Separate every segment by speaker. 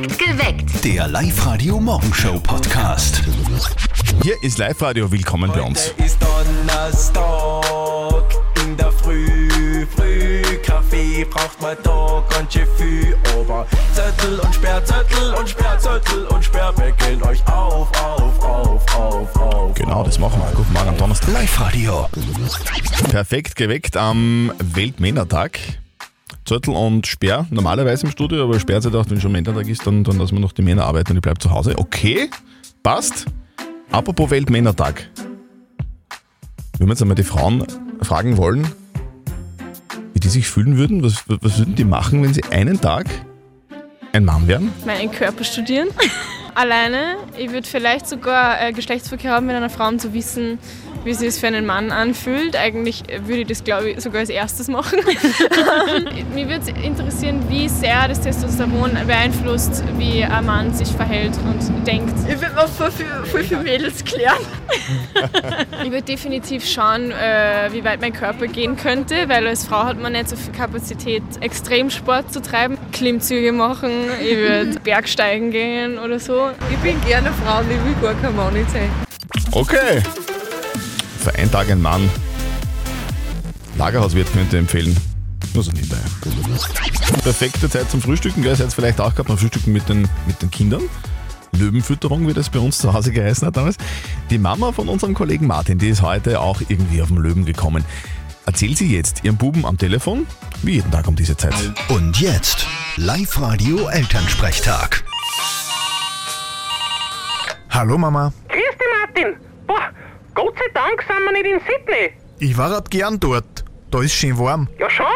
Speaker 1: Perfekt geweckt.
Speaker 2: Der Live-Radio-Morgenshow-Podcast.
Speaker 3: Hier ist Live-Radio, willkommen bei uns.
Speaker 4: Heute ist Donnerstag in der Früh, Früh Kaffee braucht man da ganz schön viel, aber Zettel und Sperrzettel und Sperrzettel und Sperr wecken euch auf, auf, auf, auf, auf.
Speaker 3: Genau, das machen wir. Guten Morgen am Donnerstag.
Speaker 2: Live-Radio.
Speaker 3: Perfekt geweckt am Weltmännertag. Zettel und Sperr, normalerweise im Studio, aber Sperr hat gedacht, wenn schon Männertag ist, dann, dann lassen wir noch die Männer arbeiten und ich bleibe zu Hause. Okay, passt. Apropos Weltmännertag. Wenn wir jetzt einmal die Frauen fragen wollen, wie die sich fühlen würden, was, was würden die machen, wenn sie einen Tag ein Mann wären?
Speaker 5: meinen Körper studieren. Alleine. Ich würde vielleicht sogar äh, Geschlechtsverkehr haben mit einer Frau, um zu wissen, wie sich es für einen Mann anfühlt. Eigentlich würde ich das, glaube ich, sogar als erstes machen. Mich würde es interessieren, wie sehr das Testosteron beeinflusst, wie ein Mann sich verhält und denkt.
Speaker 6: Ich würde noch voll viel, voll viel Mädels klären.
Speaker 5: Ich würde definitiv schauen, äh, wie weit mein Körper gehen könnte, weil als Frau hat man nicht so viel Kapazität, Extremsport zu treiben, Klimmzüge machen, ich würde Bergsteigen gehen oder so.
Speaker 6: Ich bin gerne Frau und ich will gar kein Mann sein.
Speaker 3: Okay. Für einen Tag ein Mann. Lagerhauswirt könnte empfehlen. Nur so nebenbei. Perfekte Zeit zum Frühstücken, gell? Ihr seid vielleicht auch gehabt beim Frühstücken mit den, mit den Kindern. Löwenfütterung, wie das bei uns zu Hause geheißen hat damals. Die Mama von unserem Kollegen Martin, die ist heute auch irgendwie auf den Löwen gekommen. Erzählt sie jetzt ihrem Buben am Telefon, wie jeden Tag um diese Zeit.
Speaker 2: Und jetzt Live-Radio Elternsprechtag.
Speaker 7: Hallo Mama,
Speaker 8: Grüß dich, Martin. Sei Dank sind wir nicht in Sydney.
Speaker 7: ich war grad gern dort. Da ist schön warm.
Speaker 8: Ja schon,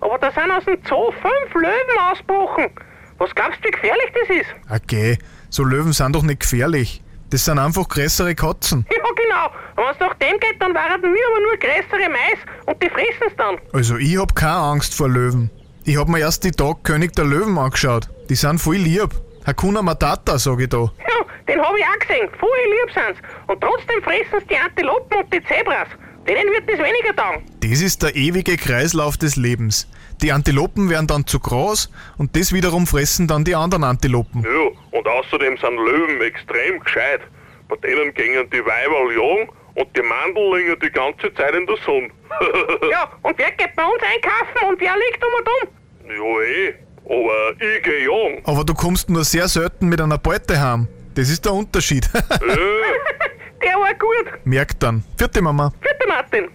Speaker 8: aber da sind aus dem Zoo fünf Löwen ausgebrochen. Was glaubst du, wie gefährlich das ist?
Speaker 7: Okay, so Löwen sind doch nicht gefährlich. Das sind einfach größere Katzen.
Speaker 8: Ja, genau. Und wenn es nach dem geht, dann waren wir aber nur größere Mais und die fressen es dann.
Speaker 7: Also ich hab keine Angst vor Löwen. Ich hab mir erst die Tag König der Löwen angeschaut. Die sind voll lieb. Hakuna Matata, sag ich da.
Speaker 8: Den habe ich auch gesehen. Voll lieb sind's. Und trotzdem fressen es die Antilopen und die Zebras. Denen wird das weniger taugen.
Speaker 7: Das ist der ewige Kreislauf des Lebens. Die Antilopen werden dann zu groß und das wiederum fressen dann die anderen Antilopen.
Speaker 9: Ja, und außerdem sind Löwen extrem gescheit. Bei denen gingen die Weiberl jung und die Mandel liegen die ganze Zeit in der Sonne.
Speaker 8: Ja, und wer geht bei uns einkaufen und wer liegt um und um?
Speaker 9: ja eh, aber ich geh jung.
Speaker 7: Aber du kommst nur sehr selten mit einer Beute heim. Das ist der Unterschied.
Speaker 8: Der war gut.
Speaker 7: Merkt dann. Vierte Mama.
Speaker 8: Bitte, Martin.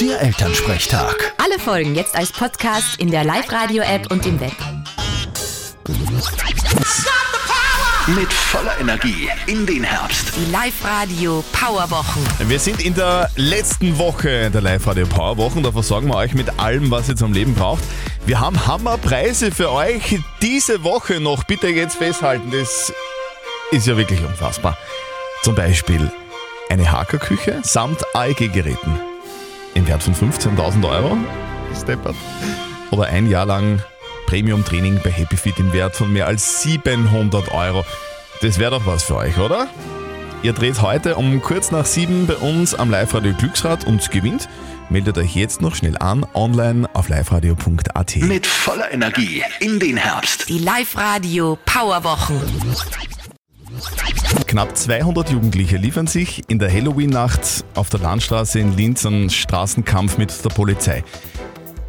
Speaker 2: Der Elternsprechtag.
Speaker 1: Alle Folgen jetzt als Podcast in der Live-Radio-App und im Web.
Speaker 2: Mit voller Energie in den Herbst.
Speaker 1: Die Live-Radio Powerwochen.
Speaker 3: Wir sind in der letzten Woche der Live-Radio Power Wochen. Da versorgen wir euch mit allem, was ihr zum Leben braucht. Wir haben Hammerpreise für euch diese Woche noch. Bitte jetzt festhalten, das ist ja wirklich unfassbar. Zum Beispiel eine Hackerküche samt AEG-Geräten im Wert von 15.000 Euro. Steppert. Oder ein Jahr lang Premium-Training bei HappyFit im Wert von mehr als 700 Euro. Das wäre doch was für euch, oder? Ihr dreht heute um kurz nach sieben bei uns am Live-Radio Glücksrad und gewinnt. Meldet euch jetzt noch schnell an, online auf liveradio.at.
Speaker 2: Mit voller Energie in den Herbst.
Speaker 1: Die Live-Radio Powerwochen.
Speaker 3: Knapp 200 Jugendliche liefern sich in der Halloween-Nacht auf der Landstraße in Linz einen Straßenkampf mit der Polizei.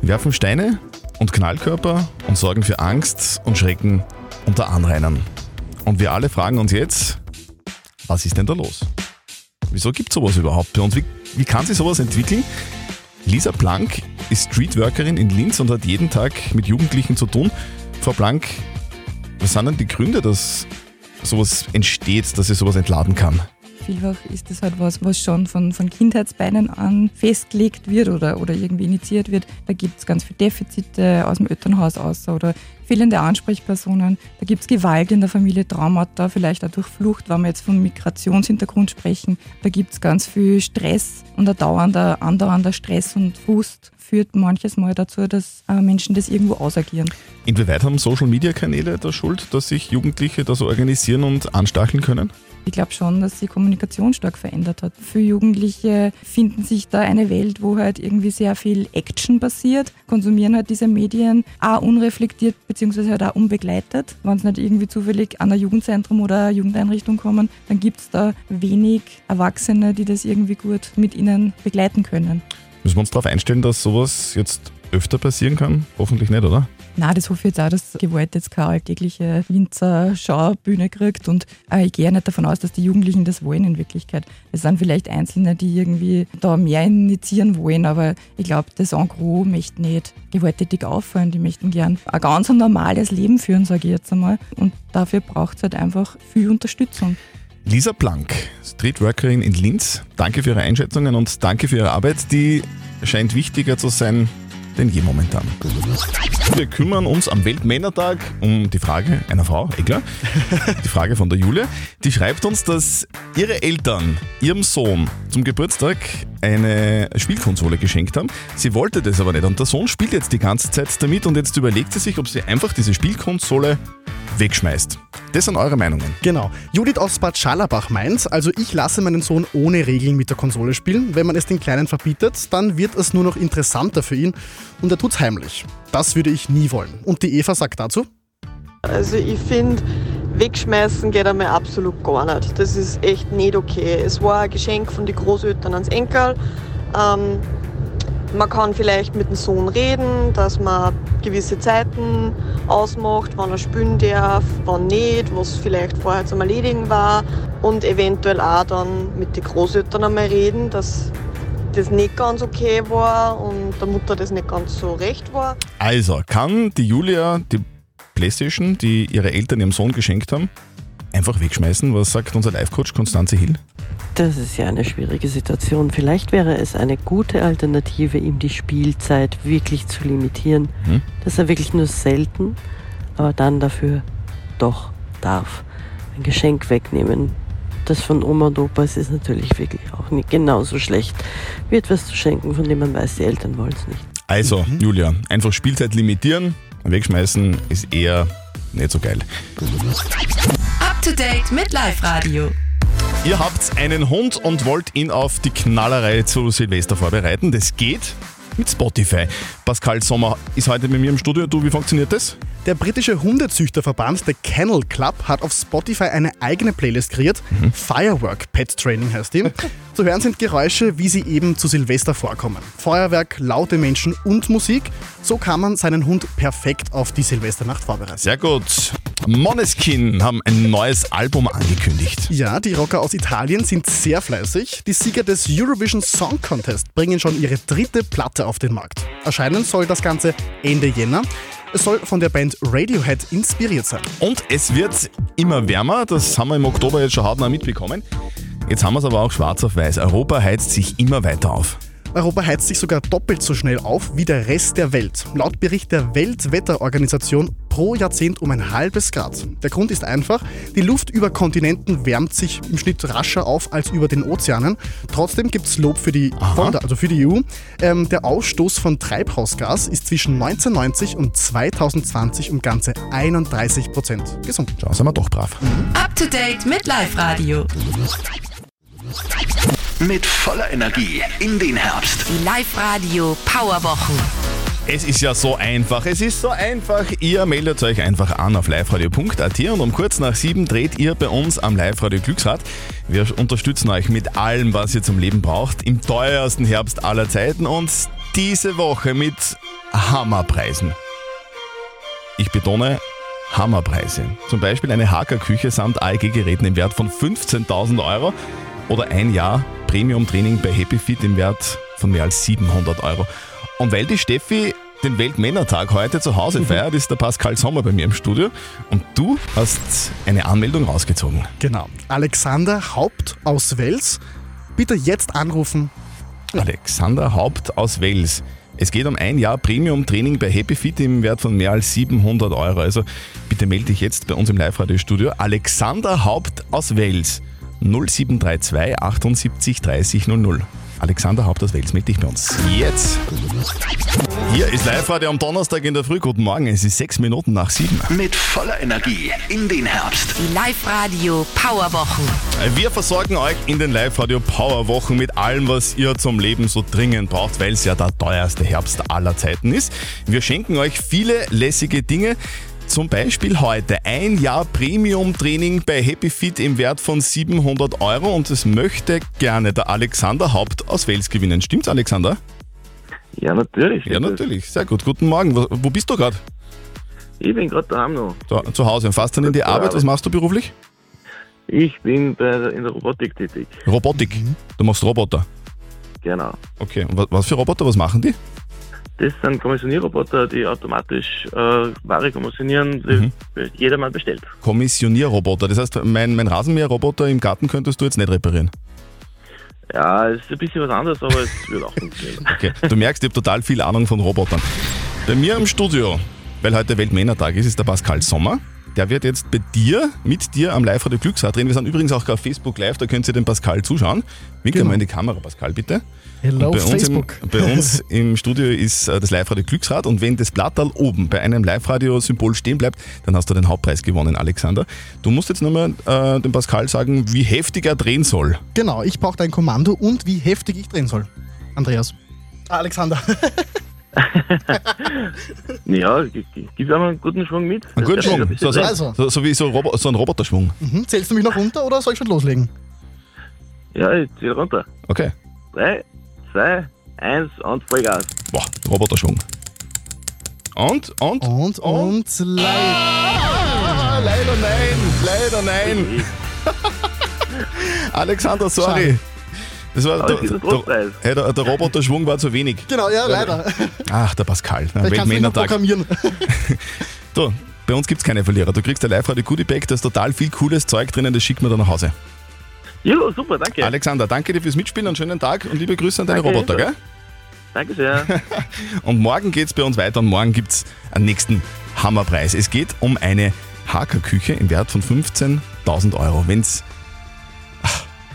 Speaker 3: Werfen Steine und Knallkörper und sorgen für Angst und Schrecken unter Anrainern. Und wir alle fragen uns jetzt, was ist denn da los? Wieso gibt es sowas überhaupt bei uns? Wie, wie kann sich sowas entwickeln? Lisa Plank ist Streetworkerin in Linz und hat jeden Tag mit Jugendlichen zu tun. Frau Plank, was sind denn die Gründe, dass sowas entsteht, dass sie sowas entladen kann?
Speaker 10: Vielfach ist das halt was, was schon von, von Kindheitsbeinen an festgelegt wird oder, oder irgendwie initiiert wird. Da gibt es ganz viele Defizite aus dem Elternhaus aus oder fehlende Ansprechpersonen. Da gibt es Gewalt in der Familie, Traumata, vielleicht auch durch Flucht, wenn wir jetzt vom Migrationshintergrund sprechen. Da gibt es ganz viel Stress und ein dauernder, andauernder Stress und Frust führt manches Mal dazu, dass äh, Menschen das irgendwo ausagieren.
Speaker 3: Inwieweit haben Social-Media-Kanäle da Schuld, dass sich Jugendliche da so organisieren und anstacheln können?
Speaker 10: Ich glaube schon, dass die Kommunikation stark verändert hat. Für Jugendliche finden sich da eine Welt, wo halt irgendwie sehr viel Action passiert, konsumieren halt diese Medien auch unreflektiert beziehungsweise halt auch unbegleitet. Wenn sie nicht irgendwie zufällig an ein Jugendzentrum oder eine Jugendeinrichtung kommen, dann gibt es da wenig Erwachsene, die das irgendwie gut mit ihnen begleiten können.
Speaker 3: Müssen wir uns darauf einstellen, dass sowas jetzt öfter passieren kann? Hoffentlich nicht, oder?
Speaker 10: Na, das hoffe ich jetzt auch, dass Gewalt jetzt keine alltägliche Linzer Schaubühne kriegt. Und äh, ich gehe nicht davon aus, dass die Jugendlichen das wollen in Wirklichkeit. Es sind vielleicht Einzelne, die irgendwie da mehr initiieren wollen, aber ich glaube, das En gros möchte nicht gewalttätig auffallen. Die möchten gern ein ganz normales Leben führen, sage ich jetzt einmal. Und dafür braucht es halt einfach viel Unterstützung.
Speaker 3: Lisa Blank, Streetworkerin in Linz, danke für Ihre Einschätzungen und danke für Ihre Arbeit. Die scheint wichtiger zu sein denn je momentan. Wir kümmern uns am Weltmännertag um die Frage einer Frau, eh die Frage von der Julia. Die schreibt uns, dass ihre Eltern ihrem Sohn zum Geburtstag eine Spielkonsole geschenkt haben. Sie wollte das aber nicht und der Sohn spielt jetzt die ganze Zeit damit und jetzt überlegt sie sich, ob sie einfach diese Spielkonsole wegschmeißt. Das sind eure Meinungen.
Speaker 11: Genau. Judith aus Bad Schallerbach meint, also ich lasse meinen Sohn ohne Regeln mit der Konsole spielen. Wenn man es den Kleinen verbietet, dann wird es nur noch interessanter für ihn und er tut's heimlich. Das würde ich nie wollen. Und die Eva sagt dazu?
Speaker 6: Also ich finde, wegschmeißen geht einmal absolut gar nicht. Das ist echt nicht okay. Es war ein Geschenk von den Großeltern ans Enkel. Ähm, man kann vielleicht mit dem Sohn reden, dass man gewisse Zeiten ausmacht, wann er spielen darf, wann nicht, was vielleicht vorher zum Erledigen war und eventuell auch dann mit den Großeltern einmal reden, dass das nicht ganz okay war und der Mutter das nicht ganz so recht war.
Speaker 3: Also, kann die Julia die Playstation, die ihre Eltern ihrem Sohn geschenkt haben, einfach wegschmeißen? Was sagt unser Live-Coach Konstanze Hill?
Speaker 12: Das ist ja eine schwierige Situation. Vielleicht wäre es eine gute Alternative, ihm die Spielzeit wirklich zu limitieren,
Speaker 3: Hm?
Speaker 12: dass er wirklich nur selten, aber dann dafür doch darf. Ein Geschenk wegnehmen. Das von Oma und Opa es ist natürlich wirklich auch nicht genauso schlecht, wie etwas zu schenken, von dem man weiß, die Eltern wollen es nicht.
Speaker 3: Also, Julia, einfach Spielzeit limitieren, wegschmeißen ist eher nicht so geil.
Speaker 1: Up to date mit Live Radio.
Speaker 3: Ihr habt einen Hund und wollt ihn auf die Knallerei zu Silvester vorbereiten. Das geht mit Spotify. Pascal Sommer ist heute mit mir im Studio. Du, wie funktioniert das?
Speaker 11: Der britische Hundezüchterverband, der Kennel Club, hat auf Spotify eine eigene Playlist kreiert. Firework Pet Training heißt die. Zu hören sind Geräusche, wie sie eben zu Silvester vorkommen. Feuerwerk, laute Menschen und Musik. So kann man seinen Hund perfekt auf die Silvesternacht vorbereiten.
Speaker 3: Sehr gut. Moneskin haben ein neues Album angekündigt.
Speaker 11: Ja, die Rocker aus Italien sind sehr fleißig. Die Sieger des Eurovision Song Contest bringen schon ihre dritte Platte auf den Markt. Erscheinen soll das Ganze Ende Jänner. Es soll von der Band Radiohead inspiriert sein.
Speaker 3: Und es wird immer wärmer, das haben wir im Oktober jetzt schon hautnah mitbekommen. Jetzt haben wir es aber auch schwarz auf weiß. Europa heizt sich immer weiter auf.
Speaker 11: Europa heizt sich sogar doppelt so schnell auf wie der Rest der Welt. Laut Bericht der Weltwetterorganisation pro Jahrzehnt um ein halbes Grad. Der Grund ist einfach, die Luft über Kontinenten wärmt sich im Schnitt rascher auf als über den Ozeanen. Trotzdem gibt es Lob für die, von der, also für die EU. Ähm, der Ausstoß von Treibhausgas ist zwischen 1990 und 2020 um ganze 31 Prozent gesunken.
Speaker 3: Da sind wir doch brav.
Speaker 1: Up to date mit Live Radio.
Speaker 2: Mit voller Energie in den Herbst.
Speaker 1: Die Live Radio Powerwochen.
Speaker 3: Es ist ja so einfach, es ist so einfach. Ihr meldet euch einfach an auf liveradio.at und um kurz nach sieben dreht ihr bei uns am Live-Radio Glücksrad. Wir unterstützen euch mit allem, was ihr zum Leben braucht, im teuersten Herbst aller Zeiten und diese Woche mit Hammerpreisen. Ich betone Hammerpreise. Zum Beispiel eine Hacker-Küche samt AEG-Geräten im Wert von 15.000 Euro oder ein Jahr Premium-Training bei HappyFit im Wert von mehr als 700 Euro. Und weil die Steffi den Weltmännertag heute zu Hause feiert, ist der Pascal Sommer bei mir im Studio und du hast eine Anmeldung rausgezogen.
Speaker 11: Genau. Alexander Haupt aus Wels. Bitte jetzt anrufen.
Speaker 3: Alexander Haupt aus Wels. Es geht um ein Jahr Premium-Training bei HappyFit im Wert von mehr als 700 Euro. Also bitte melde dich jetzt bei uns im Live-Radio-Studio. Alexander Haupt aus Wels. 0732 78 30 00. Alexander Haupt aus Wels, melde dich bei uns. Jetzt. Hier ist Live-Radio am Donnerstag in der Früh. Guten Morgen, es ist sechs Minuten nach sieben.
Speaker 2: Mit voller Energie in den Herbst.
Speaker 1: Die Live-Radio Powerwochen.
Speaker 3: Wir versorgen euch in den Live-Radio Powerwochen mit allem, was ihr zum Leben so dringend braucht, weil es ja der teuerste Herbst aller Zeiten ist. Wir schenken euch viele lässige Dinge. Zum Beispiel heute ein Jahr Premium-Training bei Happy Fit im Wert von 700 Euro und es möchte gerne der Alexander Haupt aus Wels gewinnen. Stimmt's, Alexander?
Speaker 13: Ja, natürlich.
Speaker 3: Ja, natürlich. Sehr gut. Guten Morgen. Wo, wo bist du gerade?
Speaker 13: Ich bin gerade daheim noch.
Speaker 3: Zu, zu Hause. Fährst dann in die Arbeit? Was machst du beruflich?
Speaker 13: Ich bin bei, in der Robotik tätig.
Speaker 3: Robotik. Du machst Roboter.
Speaker 13: Genau.
Speaker 3: Okay. Und wa- was für Roboter? Was machen die?
Speaker 13: Das sind Kommissionierroboter, die automatisch äh, Ware kommissionieren, die jedermann bestellt.
Speaker 3: Kommissionierroboter. Das heißt, mein, mein Rasenmäherroboter im Garten könntest du jetzt nicht reparieren.
Speaker 13: Ja, es ist ein bisschen was anderes, aber es wird auch funktionieren.
Speaker 3: Okay. Du merkst, ich habe total viel Ahnung von Robotern. Bei mir im Studio, weil heute Weltmännertag ist, ist der Pascal Sommer. Der wird jetzt bei dir, mit dir am Live-Radio Glücksrad drehen. Wir sind übrigens auch auf Facebook Live, da könnt ihr den Pascal zuschauen. Wink
Speaker 11: Genau.
Speaker 3: mal in die Kamera, Pascal, bitte.
Speaker 11: Hello,
Speaker 3: bei uns, im,
Speaker 11: Facebook.
Speaker 3: bei uns im Studio ist äh, das Live-Radio Glücksrad und wenn das Blattal oben bei einem Live-Radio-Symbol stehen bleibt, dann hast du den Hauptpreis gewonnen, Alexander. Du musst jetzt nochmal äh, dem Pascal sagen, wie heftig er drehen soll.
Speaker 11: Genau, ich brauche dein Kommando und wie heftig ich drehen soll. Andreas. Alexander.
Speaker 13: Ja, gib einmal einen guten Schwung mit.
Speaker 3: Einen guten Schwung, so, so,
Speaker 11: Also.
Speaker 3: so, so wie so, Robo so ein Roboterschwung.
Speaker 11: Mhm. Zählst du mich noch runter oder soll ich schon loslegen?
Speaker 13: Ja, ich zieh runter.
Speaker 3: Okay.
Speaker 13: Drei, zwei, eins und Vollgas.
Speaker 3: Boah, Roboterschwung. Und, und?
Speaker 11: Und, und, leider.
Speaker 3: Ah, leider nein, leider nein. Alexander, sorry. Das war der, der, hey, der, der Roboterschwung war zu wenig.
Speaker 11: Genau, ja, leider.
Speaker 3: Ach, der Pascal, der
Speaker 11: du
Speaker 3: Weltmännertag.
Speaker 11: programmieren.
Speaker 3: So, bei uns gibt es keine Verlierer. Du kriegst ein Live-Radio Goodie Bag, da ist total viel cooles Zeug drinnen, das schicken wir dann nach Hause.
Speaker 13: Ja, super, danke.
Speaker 3: Alexander, danke dir fürs Mitspielen und schönen Tag und liebe Grüße an deine
Speaker 13: Danke,
Speaker 3: Roboter, gell?
Speaker 13: Danke sehr.
Speaker 3: Und morgen geht es bei uns weiter und morgen gibt es einen nächsten Hammerpreis. Es geht um eine Hakerküche im Wert von 15.000 Euro. Wenn es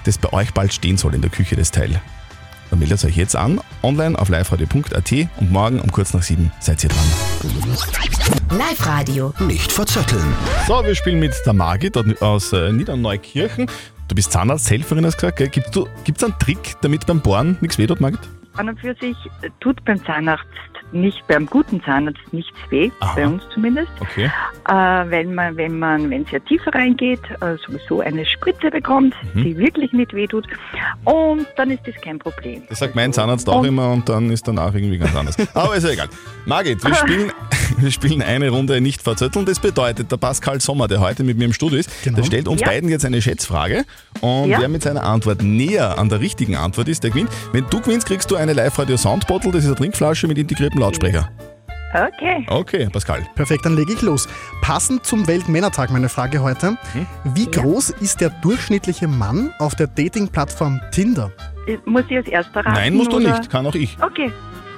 Speaker 3: das bei euch bald stehen soll in der Küche, das Teil, dann meldet euch jetzt an, online auf liveradio.at und morgen um kurz nach sieben seid ihr dran.
Speaker 1: Live-Radio.
Speaker 2: Nicht verzetteln.
Speaker 3: So, wir spielen mit der Margit aus äh, Niederneukirchen. Du bist Zahnarzthelferin, hast du gesagt. Gibt es einen Trick, damit beim Bohren nichts weh tut, Margit?
Speaker 14: An und für sich tut beim Zahnarzt nicht, beim guten Zahnarzt nichts weh, bei uns zumindest.
Speaker 3: Okay.
Speaker 14: Äh, wenn man, wenn man, wenn es ja tiefer reingeht, äh, sowieso eine Spritze bekommt,
Speaker 3: Mhm.
Speaker 14: die wirklich nicht wehtut. Und dann ist das kein Problem.
Speaker 3: Das sagt mein Zahnarzt auch immer und dann ist danach irgendwie ganz anders. Aber ist ja egal. Margit, wir spielen, wir spielen eine Runde nicht verzötteln. Das bedeutet, der Pascal Sommer, der heute mit mir im Studio ist, der stellt uns
Speaker 14: Ja.
Speaker 3: beiden jetzt eine Schätzfrage. Und
Speaker 14: Ja.
Speaker 3: wer mit seiner Antwort näher an der richtigen Antwort ist, der gewinnt. Wenn du gewinnst, kriegst du eine Live-Radio Soundbottle. Das ist eine Trinkflasche mit integriertem Lautsprecher.
Speaker 14: Okay.
Speaker 3: Okay, Pascal.
Speaker 11: Perfekt, dann lege ich los. Passend zum Weltmännertag meine Frage heute.
Speaker 3: Hm?
Speaker 11: Wie groß ist der durchschnittliche Mann auf der Dating-Plattform Tinder?
Speaker 14: Äh, Muss ich als erster raten?
Speaker 3: Nein, musst du
Speaker 14: oder?
Speaker 3: nicht. Kann auch ich.
Speaker 14: Okay.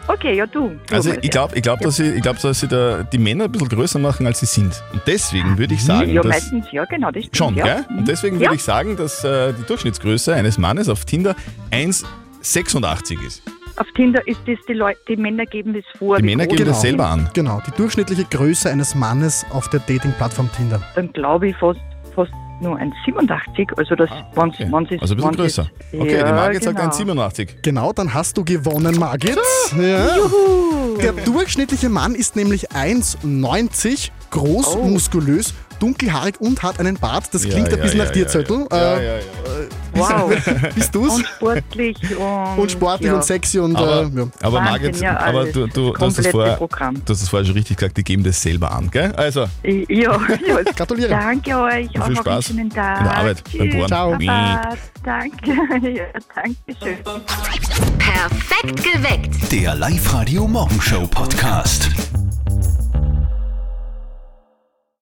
Speaker 14: Okay, ja du. du
Speaker 3: Also ich glaube, ich glaub, dass sie, ich glaub, dass sie da die Männer ein bisschen größer machen, als sie sind. Und deswegen würde ich sagen,
Speaker 14: ja,
Speaker 3: dass...
Speaker 14: meistens, ja, genau, das stimmt,
Speaker 3: Schon,
Speaker 14: ja.
Speaker 3: gell? Und deswegen
Speaker 14: Ja.
Speaker 3: würde ich sagen, dass äh, die Durchschnittsgröße eines Mannes auf Tinder 1,86 ist.
Speaker 14: Auf Tinder ist das, die Leute, die Männer geben das vor.
Speaker 3: Die Männer geben das
Speaker 14: sie
Speaker 3: selber an.
Speaker 11: Genau, die durchschnittliche Größe eines Mannes auf der Dating-Plattform Tinder.
Speaker 14: Dann glaube ich fast, fast nur ein 87, also das, wenn es
Speaker 3: Also ein bisschen größer. Okay, die Margit sagt
Speaker 14: genau.
Speaker 3: 1,87.
Speaker 11: Genau, dann hast du gewonnen, Margit. Ja. Der durchschnittliche Mann ist nämlich 1,90, groß,
Speaker 14: Oh.
Speaker 11: muskulös, dunkelhaarig und hat einen Bart. Das
Speaker 3: Ja,
Speaker 11: klingt ein
Speaker 3: ja,
Speaker 11: bisschen
Speaker 3: ja,
Speaker 11: nach dir,
Speaker 3: ja,
Speaker 11: Zettel.
Speaker 3: ja. Ja,
Speaker 11: Äh,
Speaker 3: ja, ja.
Speaker 14: Wow.
Speaker 11: Bist du's?
Speaker 14: Und sportlich und,
Speaker 11: Und sportlich
Speaker 14: ja.
Speaker 11: und sexy und
Speaker 3: Aber,
Speaker 11: äh, ja.
Speaker 3: aber Margit,
Speaker 14: ja,
Speaker 3: aber du, du, du, hast das
Speaker 14: Komplette
Speaker 3: vorher,
Speaker 14: Programm.
Speaker 3: du hast das vorher schon richtig gesagt, die geben das selber an, gell? Also,
Speaker 14: Ja, ja.
Speaker 11: Gratuliere.
Speaker 14: Danke euch.
Speaker 3: viel
Speaker 14: auch
Speaker 3: Spaß
Speaker 14: einen schönen Tag.
Speaker 3: in der Arbeit beim Bohren.
Speaker 11: Ciao.
Speaker 14: Baba. Danke. Ja, danke schön.
Speaker 1: Perfekt geweckt.
Speaker 2: Der Live-Radio Morgenshow Podcast.